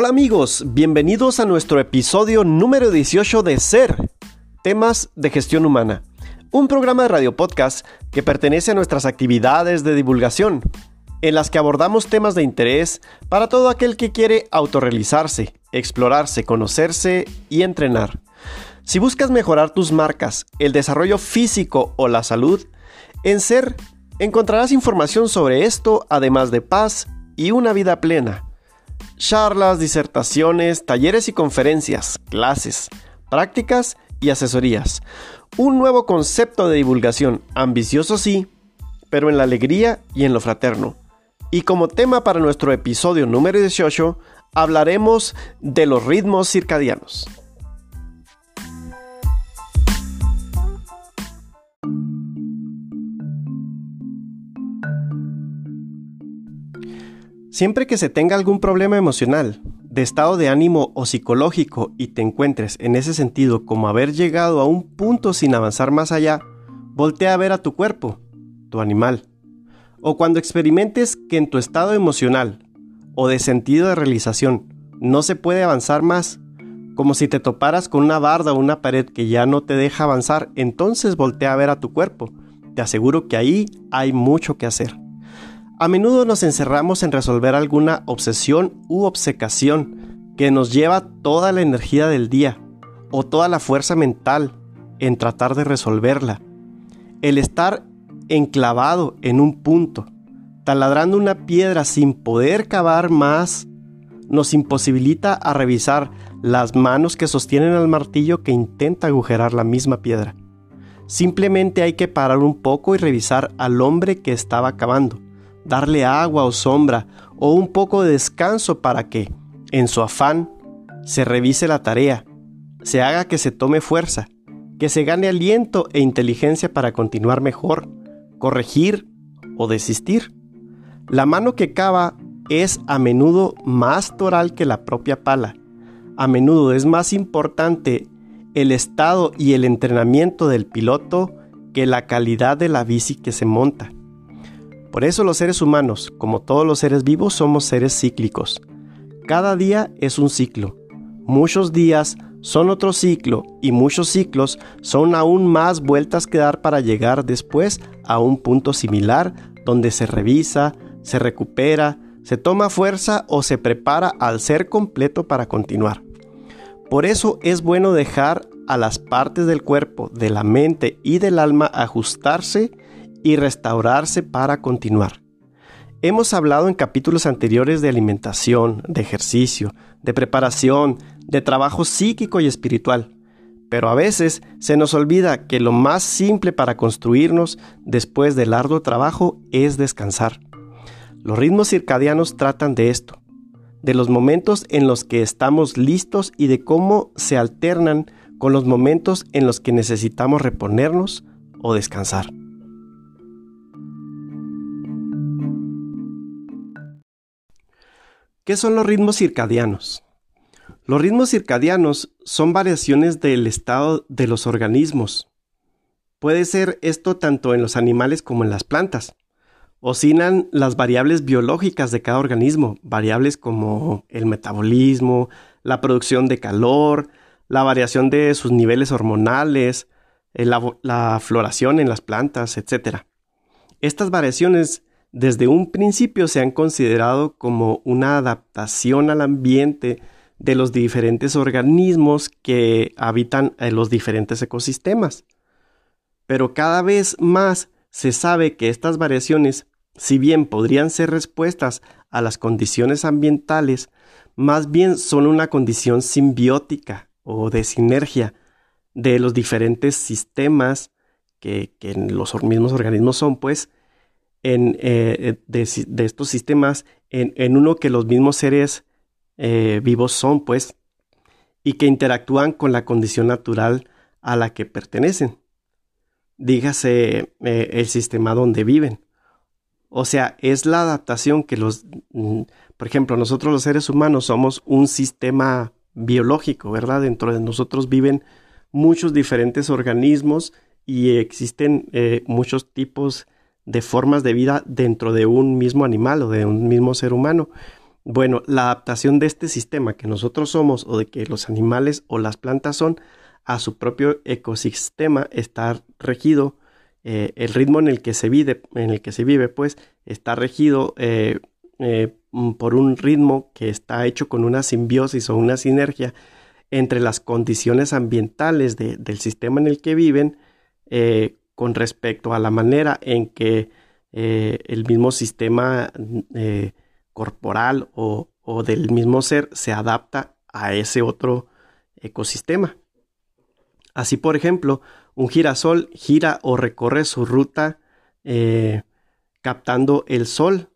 Hola amigos, bienvenidos a nuestro episodio número 18 de Ser, temas de gestión humana, un programa de radio podcast que pertenece a nuestras actividades de divulgación, en las que abordamos temas de interés para todo aquel que quiere autorrealizarse, explorarse, conocerse y entrenar. Si buscas mejorar tus marcas, el desarrollo físico o la salud, en Ser encontrarás información sobre esto, además de paz y una vida plena charlas, disertaciones, talleres y conferencias, clases, prácticas y asesorías. Un nuevo concepto de divulgación, ambicioso sí, pero en la alegría y en lo fraterno. Y como tema para nuestro episodio número 18, hablaremos de los ritmos circadianos. Siempre que se tenga algún problema emocional, de estado de ánimo o psicológico y te encuentres en ese sentido como haber llegado a un punto sin avanzar más allá, voltea a ver a tu cuerpo, tu animal. O cuando experimentes que en tu estado emocional o de sentido de realización no se puede avanzar más, como si te toparas con una barda o una pared que ya no te deja avanzar, entonces voltea a ver a tu cuerpo. Te aseguro que ahí hay mucho que hacer. A menudo nos encerramos en resolver alguna obsesión u obsecación que nos lleva toda la energía del día o toda la fuerza mental en tratar de resolverla. El estar enclavado en un punto, taladrando una piedra sin poder cavar más, nos imposibilita a revisar las manos que sostienen al martillo que intenta agujerar la misma piedra. Simplemente hay que parar un poco y revisar al hombre que estaba cavando darle agua o sombra o un poco de descanso para que, en su afán, se revise la tarea, se haga que se tome fuerza, que se gane aliento e inteligencia para continuar mejor, corregir o desistir. La mano que cava es a menudo más toral que la propia pala. A menudo es más importante el estado y el entrenamiento del piloto que la calidad de la bici que se monta. Por eso los seres humanos, como todos los seres vivos, somos seres cíclicos. Cada día es un ciclo. Muchos días son otro ciclo y muchos ciclos son aún más vueltas que dar para llegar después a un punto similar donde se revisa, se recupera, se toma fuerza o se prepara al ser completo para continuar. Por eso es bueno dejar a las partes del cuerpo, de la mente y del alma ajustarse y restaurarse para continuar. Hemos hablado en capítulos anteriores de alimentación, de ejercicio, de preparación, de trabajo psíquico y espiritual, pero a veces se nos olvida que lo más simple para construirnos después del arduo trabajo es descansar. Los ritmos circadianos tratan de esto, de los momentos en los que estamos listos y de cómo se alternan con los momentos en los que necesitamos reponernos o descansar. ¿Qué son los ritmos circadianos? Los ritmos circadianos son variaciones del estado de los organismos. Puede ser esto tanto en los animales como en las plantas. Oscilan las variables biológicas de cada organismo, variables como el metabolismo, la producción de calor, la variación de sus niveles hormonales, la, la floración en las plantas, etc. Estas variaciones desde un principio se han considerado como una adaptación al ambiente de los diferentes organismos que habitan en los diferentes ecosistemas. Pero cada vez más se sabe que estas variaciones, si bien podrían ser respuestas a las condiciones ambientales, más bien son una condición simbiótica o de sinergia de los diferentes sistemas que, que los mismos organismos son, pues, en, eh, de, estos sistemas en, uno que los mismos seres eh, vivos son, pues, y que interactúan con la condición natural a la que pertenecen. Dígase eh, el sistema donde viven. O sea, es la adaptación que los, mm, por ejemplo, nosotros los seres humanos somos un sistema biológico, ¿verdad? Dentro de nosotros viven muchos diferentes organismos y existen muchos tipos de formas de vida dentro de un mismo animal o de un mismo ser humano. Bueno, la adaptación de este sistema que nosotros somos o de que los animales o las plantas son a su propio ecosistema está regido, eh, el ritmo en el que se vive, en el que se vive, pues está regido eh, eh, por un ritmo que está hecho con una simbiosis o una sinergia entre las condiciones ambientales del sistema en el que viven con respecto a la manera en que el mismo sistema corporal o, del mismo ser se adapta a ese otro ecosistema. Así, por ejemplo, un girasol gira o recorre su ruta eh, captando el sol,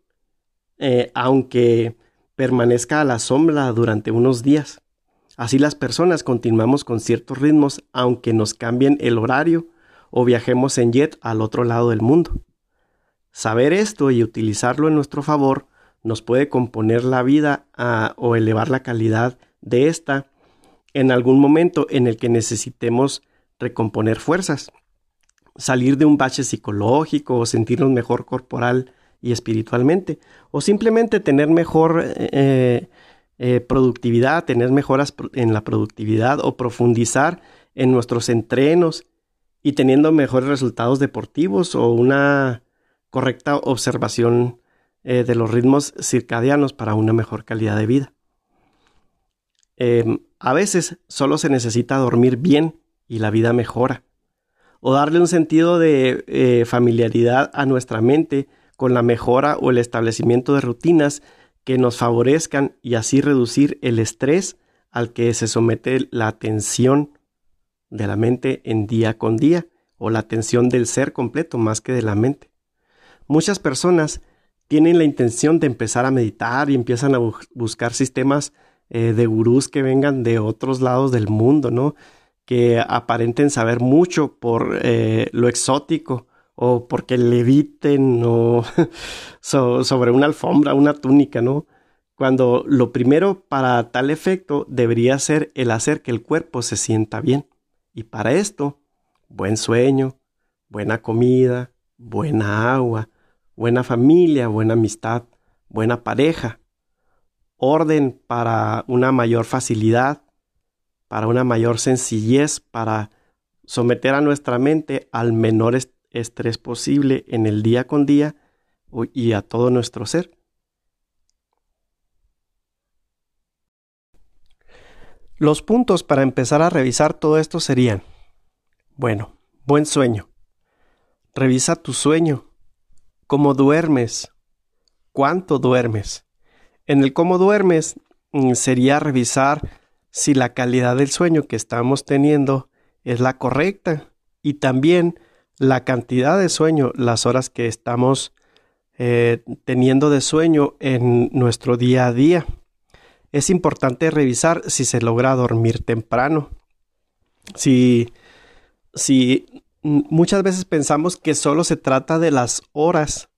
eh, aunque permanezca a la sombra durante unos días. Así las personas continuamos con ciertos ritmos, aunque nos cambien el horario o viajemos en jet al otro lado del mundo. Saber esto y utilizarlo en nuestro favor nos puede componer la vida ah, o elevar la calidad de esta en algún momento en el que necesitemos recomponer fuerzas, salir de un bache psicológico o sentirnos mejor corporal y espiritualmente, o simplemente tener mejor eh, eh, productividad, tener mejoras en la productividad o profundizar en nuestros entrenos y teniendo mejores resultados deportivos o una correcta observación eh, de los ritmos circadianos para una mejor calidad de vida. Em, a veces solo se necesita dormir bien y la vida mejora. O darle un sentido de eh, familiaridad a nuestra mente con la mejora o el establecimiento de rutinas que nos favorezcan y así reducir el estrés al que se somete la atención de la mente en día con día o la atención del ser completo más que de la mente. Muchas personas tienen la intención de empezar a meditar y empiezan a buscar sistemas eh, de gurús que vengan de otros lados del mundo, ¿no? Que aparenten saber mucho por eh, lo exótico o porque leviten o sobre una alfombra, una túnica, ¿no? Cuando lo primero para tal efecto debería ser el hacer que el cuerpo se sienta bien. Y para esto, buen sueño, buena comida, buena agua, buena familia, buena amistad, buena pareja, orden para una mayor facilidad, para una mayor sencillez, para someter a nuestra mente al menor estrés posible en el día con día y a todo nuestro ser. Los puntos para empezar a revisar todo esto serían, bueno, buen sueño. Revisa tu sueño cómo duermes, cuánto duermes. En el cómo duermes mm, sería revisar si la calidad del sueño que estamos teniendo es la correcta y también la cantidad de sueño, las horas que estamos eh, teniendo de sueño en nuestro día a día. Es importante revisar si se logra dormir temprano. Si, si muchas veces pensamos que solo se trata de las horas,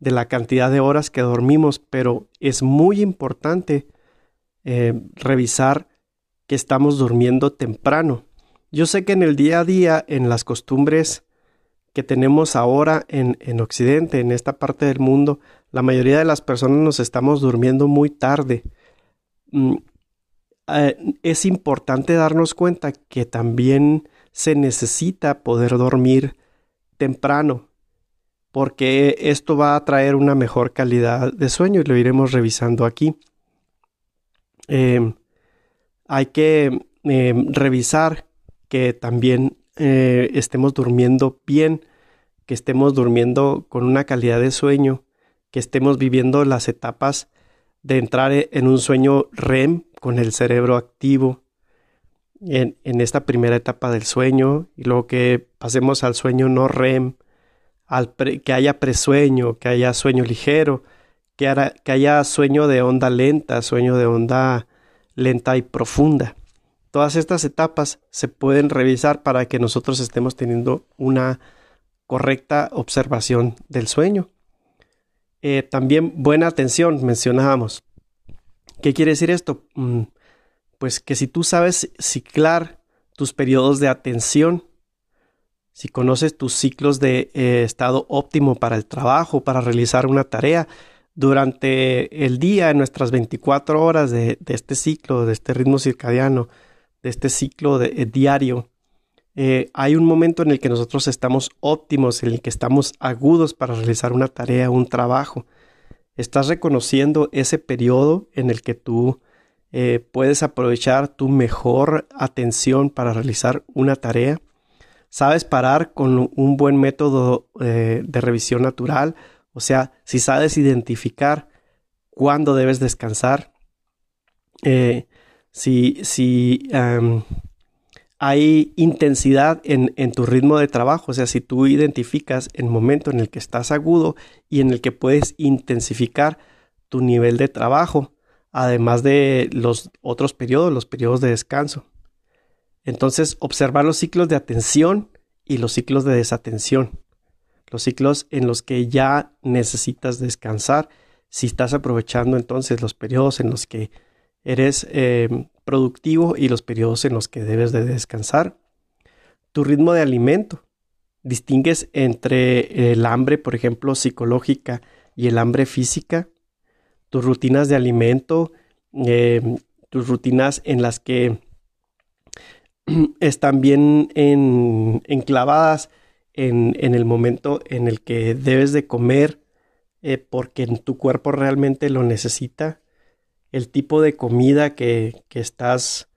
de la cantidad de horas que dormimos, pero es muy importante eh, revisar que estamos durmiendo temprano. Yo sé que en el día a día, en las costumbres que tenemos ahora en, en Occidente, en esta parte del mundo, la mayoría de las personas nos estamos durmiendo muy tarde. Mm, eh, es importante darnos cuenta que también se necesita poder dormir temprano, porque esto va a traer una mejor calidad de sueño y lo iremos revisando aquí. Em, hay que em, revisar que también eh, estemos durmiendo bien, que estemos durmiendo con una calidad de sueño, que estemos viviendo las etapas de entrar en un sueño REM con el cerebro activo, en, esta primera etapa del sueño y luego que pasemos al sueño no REM, al que haya presueño, que haya sueño ligero, que, que haya sueño de onda lenta, sueño de onda lenta y profunda. Todas estas etapas se pueden revisar para que nosotros estemos teniendo una correcta observación del sueño. Eh, también buena atención, mencionábamos. ¿Qué quiere decir esto? Mm, pues que si tú sabes ciclar tus periodos de atención, si conoces tus ciclos de eh, estado óptimo para el trabajo, para realizar una tarea, Durante el día, en nuestras 24 horas de, este ciclo, de este ritmo circadiano, de este ciclo de, eh, diario, eh, hay un momento en el que nosotros estamos óptimos, en el que estamos agudos para realizar una tarea, un trabajo. Estás reconociendo ese periodo en el que tú eh, puedes aprovechar tu mejor atención para realizar una tarea. Sabes parar con un buen método eh, de revisión natural, o sea, si sabes identificar cuándo debes descansar, si, si hay intensidad en, en, tu ritmo de trabajo, o sea, si tú identificas el momento en el que estás agudo y en el que puedes intensificar tu nivel de trabajo, además de los otros periodos, los periodos de descanso. Entonces, observar los ciclos de atención y los ciclos de desatención, los ciclos en los que ya necesitas descansar, si estás aprovechando entonces los periodos en los que eres eh, productivo y los periodos en los que debes de descansar. Tu ritmo de alimento. Distingues entre el hambre, por ejemplo, psicológica y el hambre física tus rutinas de alimento, eh, tus rutinas en las que están bien enclavadas en, el momento en el que debes de comer eh, porque tu cuerpo realmente lo necesita, el tipo de comida que, estás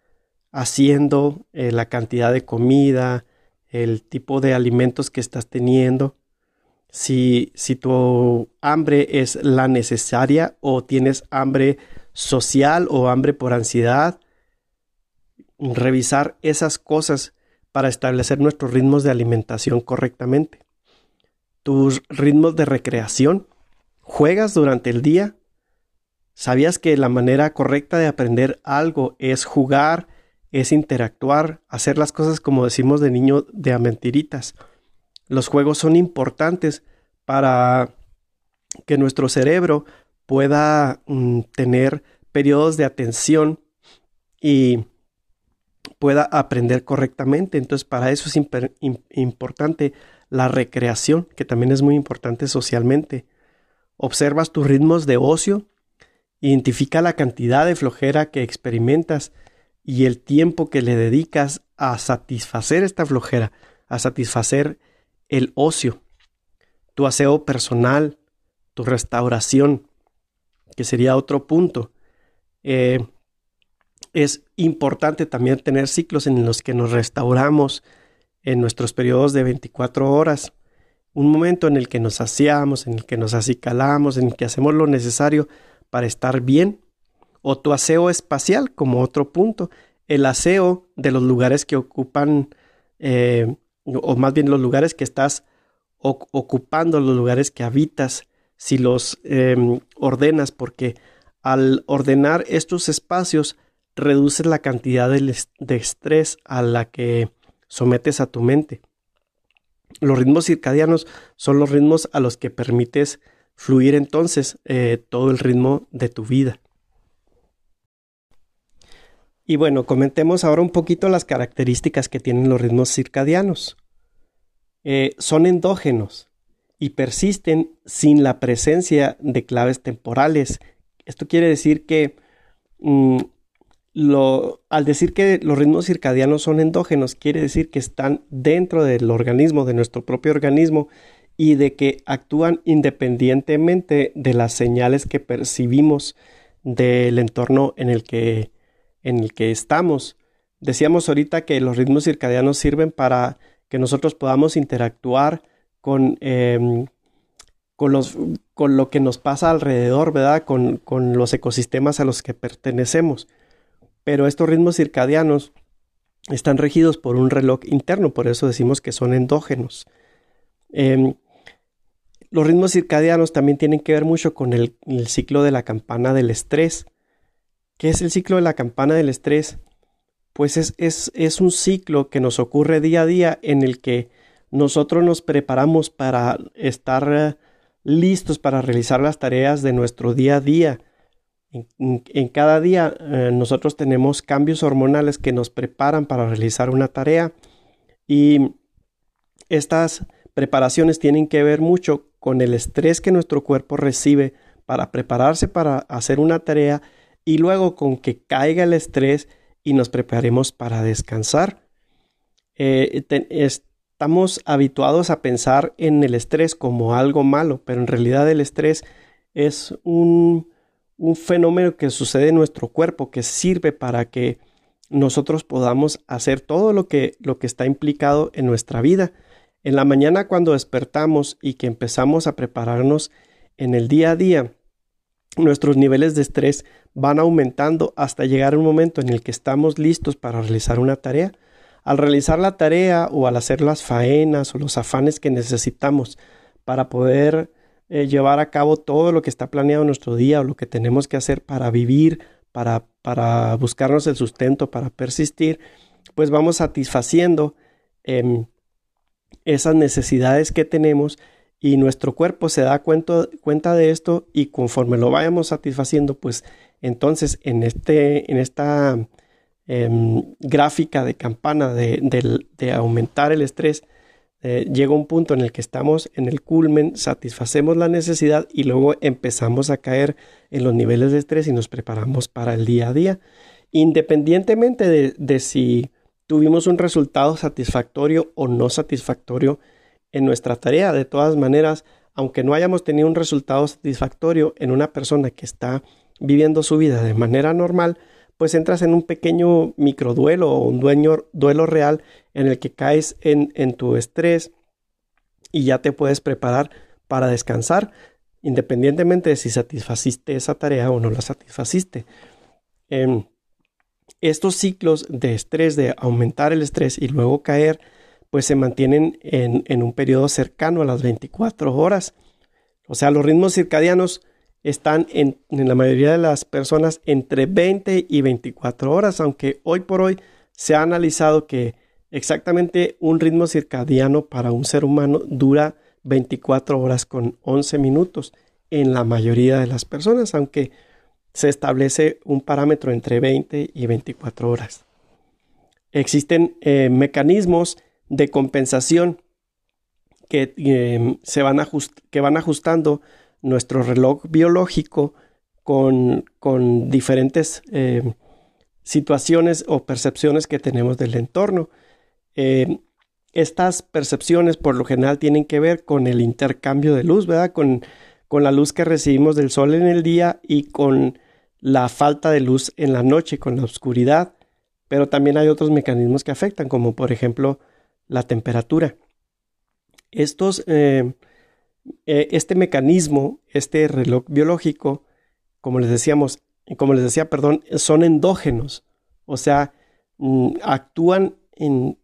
haciendo, eh, la cantidad de comida, el tipo de alimentos que estás teniendo si, si tu hambre es la necesaria o tienes hambre social o hambre por ansiedad, revisar esas cosas para establecer nuestros ritmos de alimentación correctamente. Tus ritmos de recreación. ¿Juegas durante el día? ¿Sabías que la manera correcta de aprender algo es jugar, es interactuar, hacer las cosas como decimos de niño de a mentiritas? Los juegos son importantes para que nuestro cerebro pueda mm, tener periodos de atención y pueda aprender correctamente. Entonces, para eso es importante la recreación, que también es muy importante socialmente. Observas tus ritmos de ocio, identifica la cantidad de flojera que experimentas y el tiempo que le dedicas a satisfacer esta flojera, a satisfacer el ocio, tu aseo personal, tu restauración, que sería otro punto. Eh, es importante también tener ciclos en los que nos restauramos en nuestros periodos de 24 horas. Un momento en el que nos aseamos, en el que nos acicalamos, en el que hacemos lo necesario para estar bien. O tu aseo espacial como otro punto. El aseo de los lugares que ocupan eh, o más bien los lugares que estás ocupando, los lugares que habitas, si los em, ordenas, porque al ordenar estos espacios reduces la cantidad de, estrés a la que sometes a tu mente. Los ritmos circadianos son los ritmos a los que permites fluir entonces eh, todo el ritmo de tu vida. Y bueno, comentemos ahora un poquito las características que tienen los ritmos circadianos. Eh, son endógenos y persisten sin la presencia de claves temporales. Esto quiere decir que mm, al decir que los ritmos circadianos son endógenos, quiere decir que están dentro del organismo, de nuestro propio organismo, y de que actúan independientemente de las señales que percibimos del entorno en el que en el que estamos. Decíamos ahorita que los ritmos circadianos sirven para que nosotros podamos interactuar con, em, con, los, con lo que nos pasa alrededor, ¿verdad? Con, con, los ecosistemas a los que pertenecemos. Pero estos ritmos circadianos están regidos por un reloj interno, por eso decimos que son endógenos. Em, los ritmos circadianos también tienen que ver mucho con el ciclo de la campana del estrés. ¿Qué es el ciclo de la campana del estrés? Pues es, es, un ciclo que nos ocurre día a día en el que nosotros nos preparamos para estar eh, listos para realizar las tareas de nuestro día a día. En, cada día eh, nosotros tenemos cambios hormonales que nos preparan para realizar una tarea y estas preparaciones tienen que ver mucho con el estrés que nuestro cuerpo recibe para prepararse para hacer una tarea y luego con que caiga el estrés y nos preparemos para descansar. Eh, estamos habituados a pensar en el estrés como algo malo, pero en realidad el estrés es un, un fenómeno que sucede en nuestro cuerpo que sirve para que nosotros podamos hacer todo lo que, lo que está implicado en nuestra vida. En la mañana cuando despertamos y que empezamos a prepararnos en el día a día, nuestros niveles de estrés van aumentando hasta llegar un momento en el que estamos listos para realizar una tarea. Al realizar la tarea o al hacer las faenas o los afanes que necesitamos para poder eh, llevar a cabo todo lo que está planeado en nuestro día o lo que tenemos que hacer para vivir, para, para buscarnos el sustento, para persistir, pues vamos satisfaciendo em, esas necesidades que tenemos y nuestro cuerpo se da cuenta, de esto y conforme lo vayamos satisfaciendo, pues entonces en, este, en esta em, gráfica de campana de, de, aumentar el estrés, eh, llega un punto en el que estamos en el culmen, satisfacemos la necesidad y luego empezamos a caer en los niveles de estrés y nos preparamos para el día a día, independientemente de, de si tuvimos un resultado satisfactorio o no satisfactorio en nuestra tarea. De todas maneras, aunque no hayamos tenido un resultado satisfactorio en una persona que está viviendo su vida de manera normal, pues entras en un pequeño microduelo o un duelo real en el que caes en, en tu estrés y ya te puedes preparar para descansar, independientemente de si satisfaciste esa tarea o no la satisfaciste. Em, estos ciclos de estrés, de aumentar el estrés y luego caer, pues se mantienen en, un periodo cercano a las 24 horas. O sea, los ritmos circadianos están en, en, la mayoría de las personas entre 20 y 24 horas, aunque hoy por hoy se ha analizado que exactamente un ritmo circadiano para un ser humano dura 24 horas con 11 minutos en la mayoría de las personas, aunque se establece un parámetro entre 20 y 24 horas. Existen eh, mecanismos de compensación que, em, se van que van ajustando nuestro reloj biológico con, con diferentes em, situaciones o percepciones que tenemos del entorno. Em, estas percepciones por lo general tienen que ver con el intercambio de luz, ¿verdad? Con, con la luz que recibimos del sol en el día y con la falta de luz en la noche, con la oscuridad. Pero también hay otros mecanismos que afectan, como por ejemplo la temperatura. Estos, eh, eh, este mecanismo, este reloj biológico, como les decíamos, como les decía, perdón, son endógenos, o sea, mm, actúan en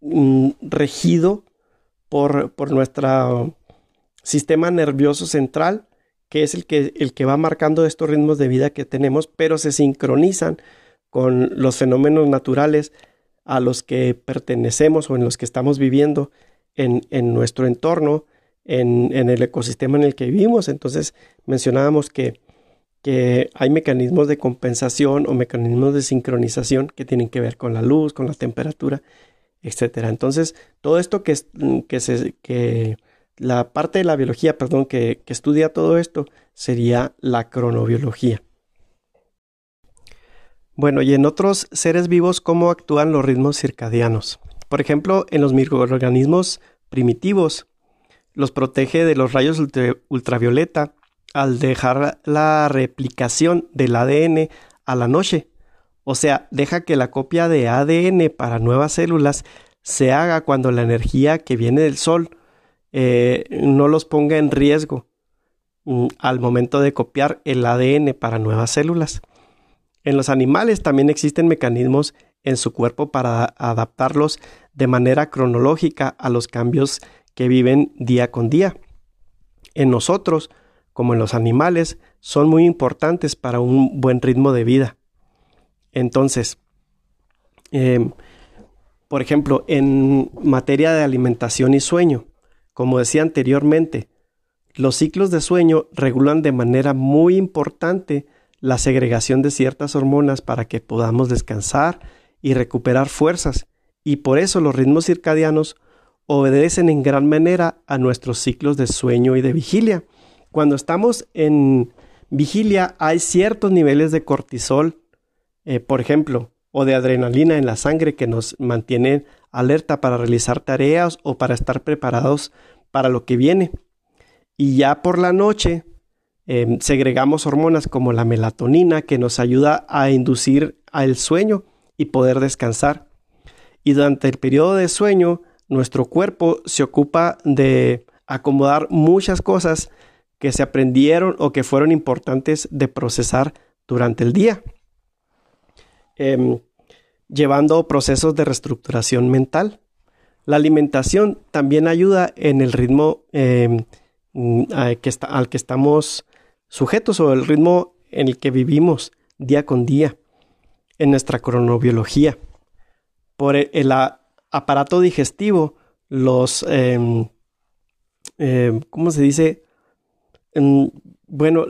mm, regido por, por nuestro sistema nervioso central, que es el que, el que va marcando estos ritmos de vida que tenemos, pero se sincronizan con los fenómenos naturales a los que pertenecemos o en los que estamos viviendo en, nuestro entorno, en, el ecosistema en el que vivimos. Entonces mencionábamos que, que hay mecanismos de compensación o mecanismos de sincronización que tienen que ver con la luz, con la temperatura, etcétera. Entonces, todo esto que, que, se, que la parte de la biología, perdón, que, estudia todo esto sería la cronobiología. Bueno, y en otros seres vivos, ¿cómo actúan los ritmos circadianos? Por ejemplo, en los microorganismos primitivos, los protege de los rayos ultravioleta al dejar la replicación del ADN a la noche. O sea, deja que la copia de ADN para nuevas células se haga cuando la energía que viene del sol eh, no los ponga en riesgo mm, al momento de copiar el ADN para nuevas células. En los animales también existen mecanismos en su cuerpo para adaptarlos de manera cronológica a los cambios que viven día con día. En nosotros, como en los animales, son muy importantes para un buen ritmo de vida. Entonces, em, por ejemplo, en materia de alimentación y sueño, como decía anteriormente, los ciclos de sueño regulan de manera muy importante la segregación de ciertas hormonas para que podamos descansar y recuperar fuerzas, y por eso los ritmos circadianos obedecen en gran manera a nuestros ciclos de sueño y de vigilia. Cuando estamos en, vigilia hay ciertos niveles de cortisol, eh, por ejemplo, o de adrenalina en la sangre que nos mantienen alerta para realizar tareas o para estar preparados para lo que viene. Y ya por la noche em, segregamos hormonas como la melatonina que nos ayuda a inducir al sueño y poder descansar. Y durante el periodo de sueño, nuestro cuerpo se ocupa de acomodar muchas cosas que se aprendieron o que fueron importantes de procesar durante el día. Em, llevando procesos de reestructuración mental. La alimentación también ayuda en el ritmo em, al que estamos sujetos o el ritmo en el que vivimos día con día en nuestra cronobiología. Por el, aparato digestivo, los, em, ¿cómo se dice? bueno,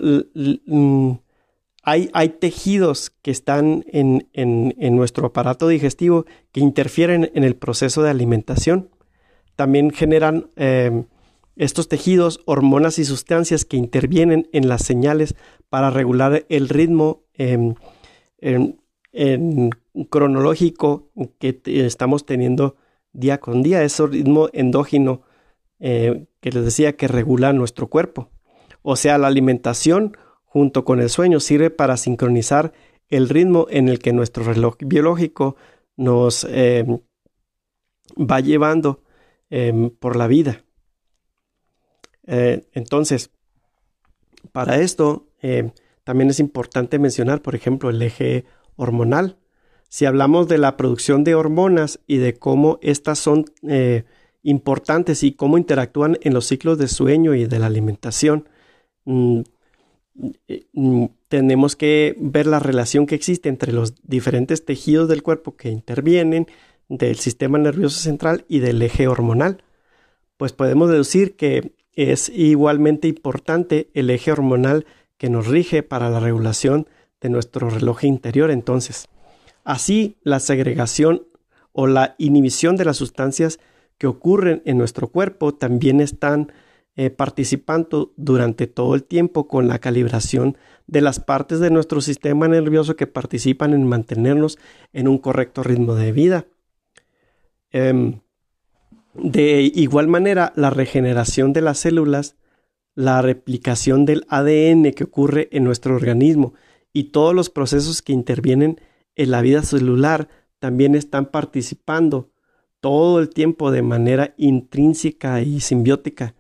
hay, tejidos que están en, en, nuestro aparato digestivo que interfieren en el proceso de alimentación. También generan em, estos tejidos hormonas y sustancias que intervienen en las señales para regular el ritmo cronológico que estamos teniendo día con día, ese ritmo endógeno eh, que les decía que regula nuestro cuerpo. O sea, la alimentación junto con el sueño sirve para sincronizar el ritmo en el que nuestro reloj biológico nos em, va llevando em, por la vida. Eh, entonces, para esto em, también es importante mencionar, por ejemplo, el eje hormonal. Si hablamos de la producción de hormonas y de cómo estas son eh, importantes y cómo interactúan en los ciclos de sueño y de la alimentación, mm, tenemos que ver la relación que existe entre los diferentes tejidos del cuerpo que intervienen del sistema nervioso central y del eje hormonal. Pues podemos deducir que es igualmente importante el eje hormonal que nos rige para la regulación de nuestro reloj interior entonces. Así, la segregación o la inhibición de las sustancias que ocurren en nuestro cuerpo también están eh, participando durante todo el tiempo con la calibración de las partes de nuestro sistema nervioso que participan en mantenernos en un correcto ritmo de vida. Em, de igual manera, la regeneración de las células, la replicación del ADN que ocurre en nuestro organismo y todos los procesos que intervienen en la vida celular también están participando todo el tiempo de manera intrínseca y simbiótica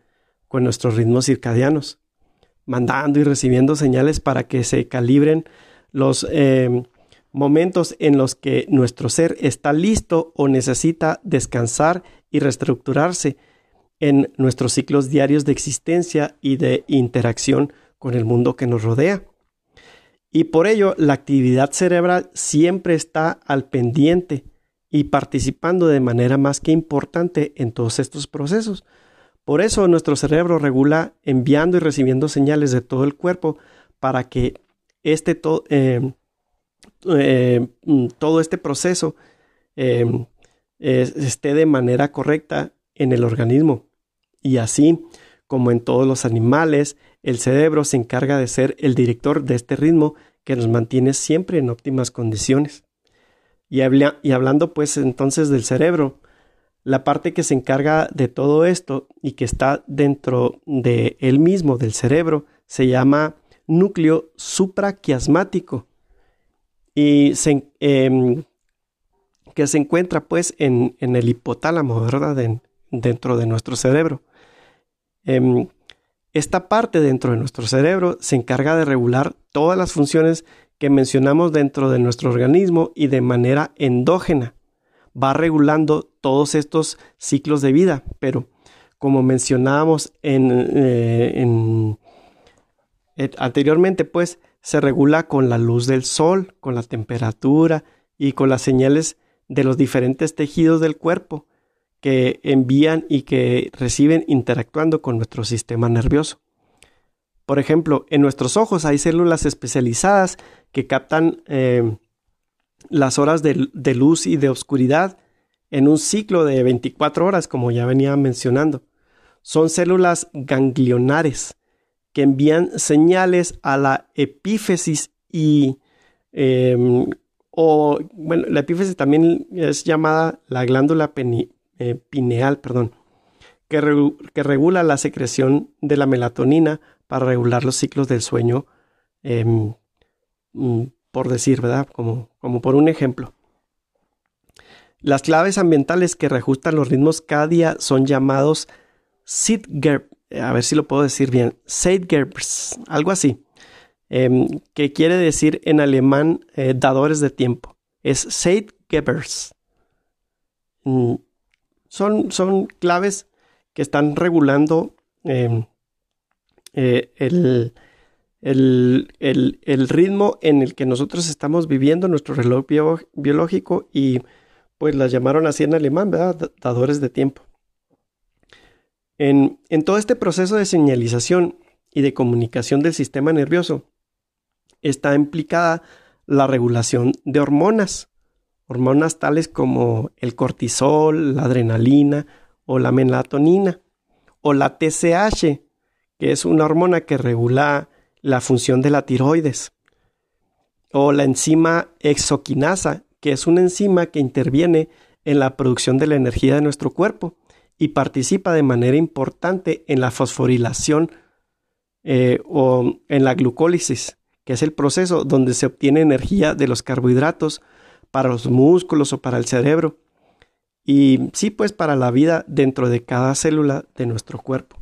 con nuestros ritmos circadianos, mandando y recibiendo señales para que se calibren los eh, momentos en los que nuestro ser está listo o necesita descansar y reestructurarse en nuestros ciclos diarios de existencia y de interacción con el mundo que nos rodea. Y por ello, la actividad cerebral siempre está al pendiente y participando de manera más que importante en todos estos procesos. Por eso nuestro cerebro regula enviando y recibiendo señales de todo el cuerpo para que este eh, eh, todo este proceso eh, esté de manera correcta en el organismo. Y así como en todos los animales, el cerebro se encarga de ser el director de este ritmo que nos mantiene siempre en óptimas condiciones. Y, y hablando pues entonces del cerebro, la parte que se encarga de todo esto y que está dentro de él mismo, del cerebro, se llama núcleo supraquiasmático y em, que se encuentra pues en, el hipotálamo, ¿verdad? dentro de nuestro cerebro. Em, esta parte dentro de nuestro cerebro se encarga de regular todas las funciones que mencionamos dentro de nuestro organismo y de manera endógena. Va regulando todos estos ciclos de vida, pero como mencionábamos en, eh, eh, anteriormente, pues se regula con la luz del sol, con la temperatura y con las señales de los diferentes tejidos del cuerpo que envían y que reciben interactuando con nuestro sistema nervioso. Por ejemplo, en nuestros ojos hay células especializadas que captan eh, las horas de, luz y de oscuridad en un ciclo de 24 horas, como ya venía mencionando. Son células ganglionares que envían señales a la epífisis y em, o bueno, la epífisis también es llamada la glándula eh, pineal, perdón, que, regula la secreción de la melatonina para regular los ciclos del sueño, em, mm, por decir, ¿verdad? Como, como por un ejemplo. Las claves ambientales que reajustan los ritmos cada día son llamados Sidgerb, a ver si lo puedo decir bien, Zeitgerbs, algo así, em, que quiere decir en alemán eh, dadores de tiempo. Es Zeitgebers. Mm, son, son claves que están regulando em, eh, el, el, ritmo en el que nosotros estamos viviendo, nuestro reloj biológico y pues las llamaron así en alemán, ¿verdad? Dadores de tiempo. En, todo este proceso de señalización y de comunicación del sistema nervioso está implicada la regulación de hormonas, hormonas tales como el cortisol, la adrenalina o la melatonina, o la TSH, que es una hormona que regula la función de la tiroides, o la enzima exoquinasa, que es una enzima que interviene en la producción de la energía de nuestro cuerpo y participa de manera importante en la fosforilación eh, o en la glucólisis, que es el proceso donde se obtiene energía de los carbohidratos para los músculos o para el cerebro y sí pues para la vida dentro de cada célula de nuestro cuerpo.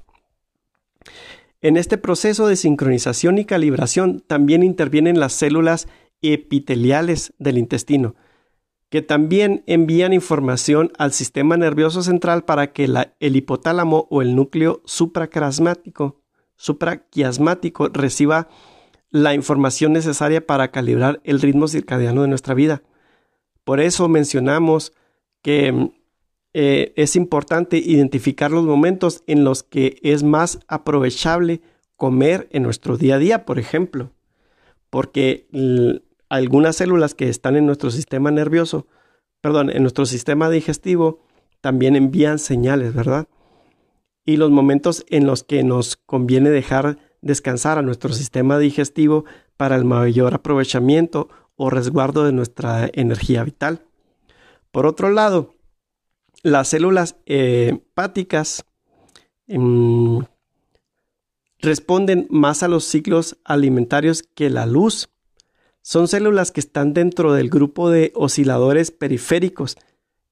En este proceso de sincronización y calibración también intervienen las células epiteliales del intestino, que también envían información al sistema nervioso central para que el hipotálamo o el núcleo supraquiasmático, supraquiasmático reciba la información necesaria para calibrar el ritmo circadiano de nuestra vida. Por eso mencionamos que eh, es importante identificar los momentos en los que es más aprovechable comer en nuestro día a día, por ejemplo, porque algunas células que están en nuestro sistema nervioso, perdón, en nuestro sistema digestivo, también envían señales, ¿verdad? Y los momentos en los que nos conviene dejar descansar a nuestro sistema digestivo para el mayor aprovechamiento o resguardo de nuestra energía vital. Por otro lado, las células hepáticas em, responden más a los ciclos alimentarios que la luz. Son células que están dentro del grupo de osciladores periféricos,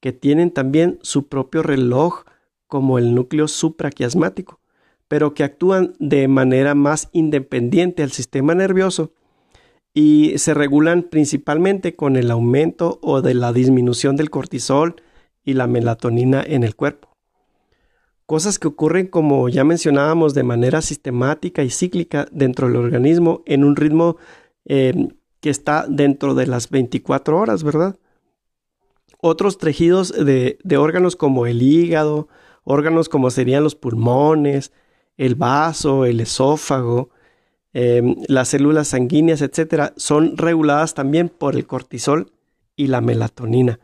que tienen también su propio reloj como el núcleo supraquiasmático, pero que actúan de manera más independiente al sistema nervioso y se regulan principalmente con el aumento o de la disminución del cortisol y la melatonina en el cuerpo. Cosas que ocurren como ya mencionábamos de manera sistemática y cíclica dentro del organismo en un ritmo eh, que está dentro de las 24 horas, ¿verdad? Otros tejidos de, órganos como el hígado, órganos como serían los pulmones, el vaso, el esófago, em, las células sanguíneas, etcétera, son reguladas también por el cortisol y la melatonina.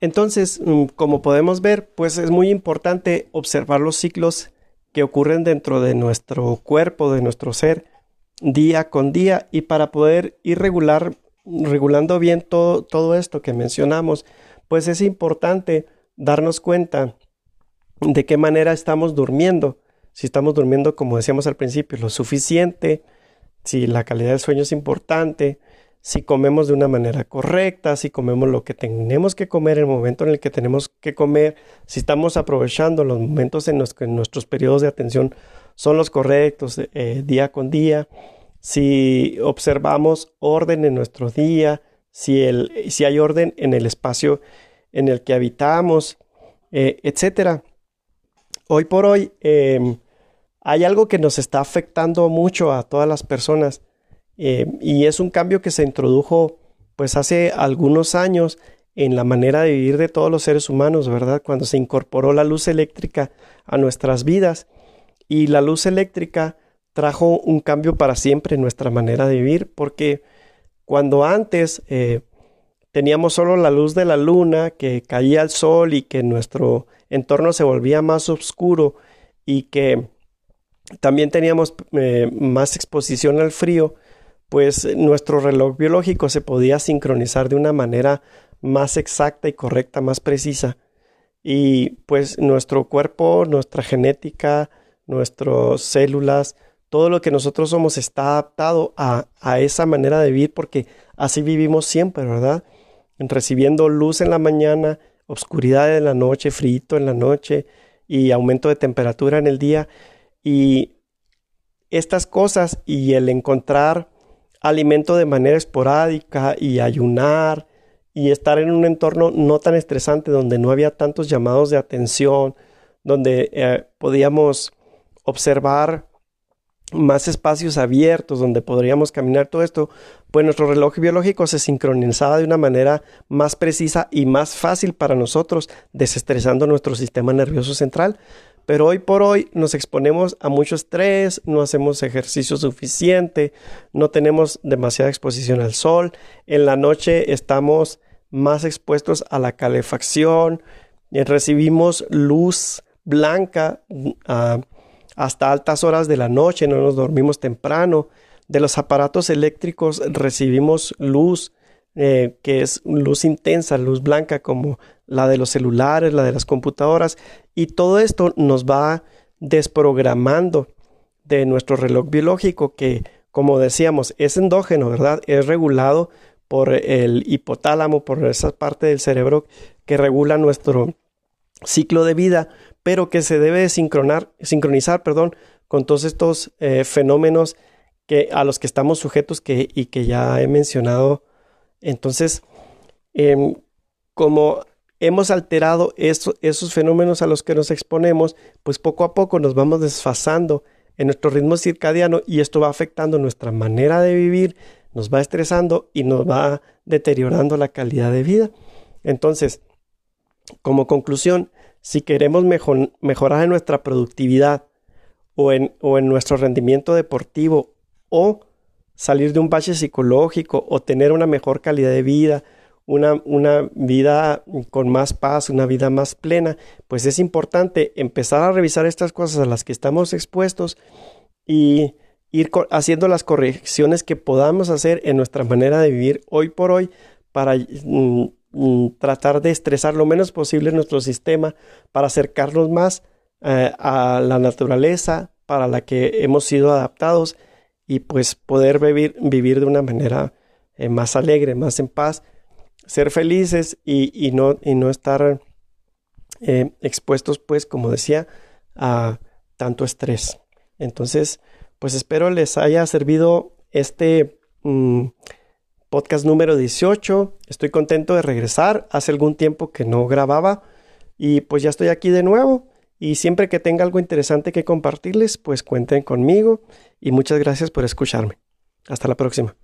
Entonces, mm, como podemos ver, pues es muy importante observar los ciclos que ocurren dentro de nuestro cuerpo, de nuestro ser, día con día, y para poder ir regular, regulando bien todo, todo esto que mencionamos, pues es importante darnos cuenta de qué manera estamos durmiendo. Si estamos durmiendo, como decíamos al principio, lo suficiente, si la calidad del sueño es importante, si comemos de una manera correcta, si comemos lo que tenemos que comer en el momento en el que tenemos que comer, si estamos aprovechando los momentos en los que nuestros periodos de atención son los correctos eh, día con día, si observamos orden en nuestro día, si, el, si hay orden en el espacio en el que habitamos, eh, etcétera. Hoy por hoy em, hay algo que nos está afectando mucho a todas las personas eh, y es un cambio que se introdujo pues hace algunos años en la manera de vivir de todos los seres humanos, ¿verdad? Cuando se incorporó la luz eléctrica a nuestras vidas y la luz eléctrica trajo un cambio para siempre en nuestra manera de vivir porque cuando antes eh, teníamos solo la luz de la luna que caía al sol y que nuestro entorno se volvía más oscuro y que también teníamos eh, más exposición al frío, pues nuestro reloj biológico se podía sincronizar de una manera más exacta y correcta, más precisa. Y pues nuestro cuerpo, nuestra genética, nuestras células, todo lo que nosotros somos está adaptado a, a esa manera de vivir porque así vivimos siempre, ¿verdad? Recibiendo luz en la mañana, oscuridad en la noche, frito en la noche y aumento de temperatura en el día. Y estas cosas y el encontrar alimento de manera esporádica y ayunar y estar en un entorno no tan estresante donde no había tantos llamados de atención, donde eh, podíamos observar más espacios abiertos donde podríamos caminar todo esto, pues nuestro reloj biológico se sincronizaba de una manera más precisa y más fácil para nosotros, desestresando nuestro sistema nervioso central. Pero hoy por hoy nos exponemos a mucho estrés, no hacemos ejercicio suficiente, no tenemos demasiada exposición al sol, en la noche estamos más expuestos a la calefacción, eh, recibimos luz blanca, uh, hasta altas horas de la noche, no nos dormimos temprano. De los aparatos eléctricos recibimos luz, eh, que es luz intensa, luz blanca, como la de los celulares, la de las computadoras, y todo esto nos va desprogramando de nuestro reloj biológico que, como decíamos, es endógeno, ¿verdad? Es regulado por el hipotálamo, por esa parte del cerebro que regula nuestro ciclo de vida, pero que se debe sincronizar perdón, con todos estos eh, fenómenos que, a los que estamos sujetos que, y que ya he mencionado. Entonces, em, como hemos alterado esos fenómenos a los que nos exponemos, pues poco a poco nos vamos desfasando en nuestro ritmo circadiano y esto va afectando nuestra manera de vivir, nos va estresando y nos va deteriorando la calidad de vida. Entonces, como conclusión, si queremos mejorar en nuestra productividad o en, o en nuestro rendimiento deportivo o salir de un bache psicológico o tener una mejor calidad de vida, una, una, vida con más paz, una vida más plena, pues es importante empezar a revisar estas cosas a las que estamos expuestos y ir haciendo las correcciones que podamos hacer en nuestra manera de vivir hoy por hoy para mm, Mm, tratar de estresar lo menos posible nuestro sistema para acercarnos más eh, a la naturaleza para la que hemos sido adaptados y pues poder vivir, vivir de una manera eh, más alegre, más en paz, ser felices y, no, y no estar eh, expuestos pues como decía a tanto estrés. Entonces pues espero les haya servido este... Mm, podcast número 18. Estoy contento de regresar. Hace algún tiempo que no grababa y pues ya estoy aquí de nuevo. Y siempre que tenga algo interesante que compartirles, pues cuenten conmigo y muchas gracias por escucharme. Hasta la próxima.